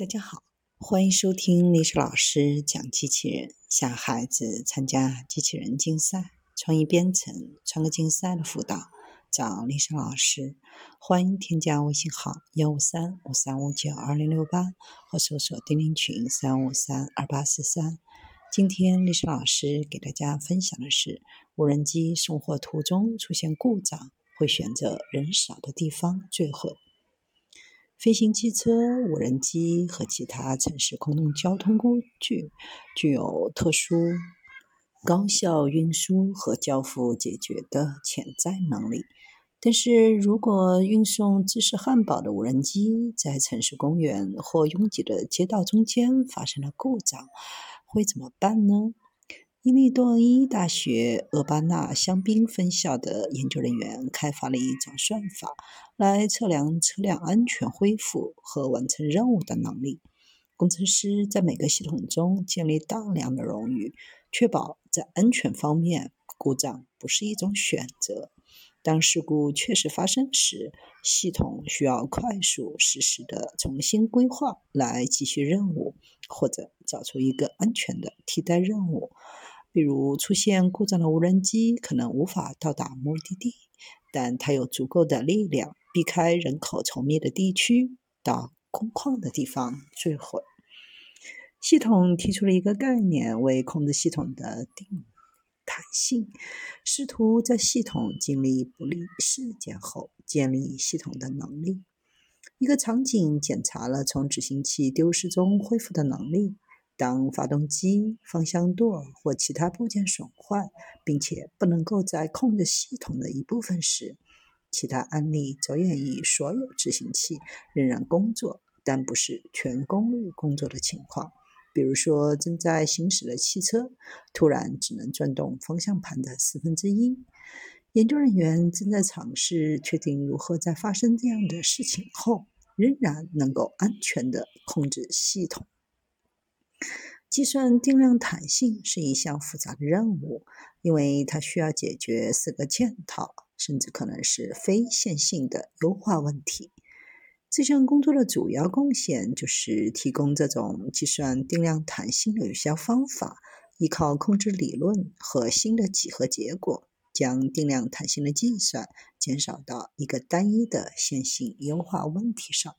大家好，欢迎收听历史老师讲机器人，小孩子参加机器人竞赛、创意编程、创客竞赛的辅导，找历史老师。欢迎添加微信号幺五三五三五九二零六八，或搜索钉钉群三五三二八四三。今天历史老师给大家分享的是，无人机送货途中出现故障，会选择人少的地方坠毁。飞行汽车、无人机和其他城市空中交通工具具有特殊、高效运输和交付解决的潜在能力。但是如果运送芝士汉堡的无人机在城市公园或拥挤的街道中间发生了故障，会怎么办呢？伊利诺伊大学厄巴纳香槟分校的研究人员开发了一种算法，来测量车辆安全恢复和完成任务的能力。工程师在每个系统中建立大量的冗余，确保在安全方面故障不是一种选择。当事故确实发生时，系统需要快速、实时的重新规划来继续任务，或者找出一个安全的替代任务。比如，出现故障的无人机可能无法到达目的地，但它有足够的力量避开人口稠密的地区，到空旷的地方坠毁。系统提出了一个概念，为控制系统的定。弹性，试图在系统经历不利事件后建立系统的能力。一个场景检查了从执行器丢失中恢复的能力。当发动机、方向舵或其他部件损坏，并且不能够在控制系统的一部分时，其他案例着眼于所有执行器仍然工作，但不是全功率工作的情况。比如说，正在行驶的汽车突然只能转动方向盘的四分之一。研究人员正在尝试确定如何在发生这样的事情后，仍然能够安全地控制系统。计算定量弹性是一项复杂的任务，因为它需要解决四个嵌套，甚至可能是非线性的优化问题。这项工作的主要贡献就是提供这种计算定量弹性的有效方法，依靠控制理论和新的几何结果，将定量弹性的计算减少到一个单一的线性优化问题上。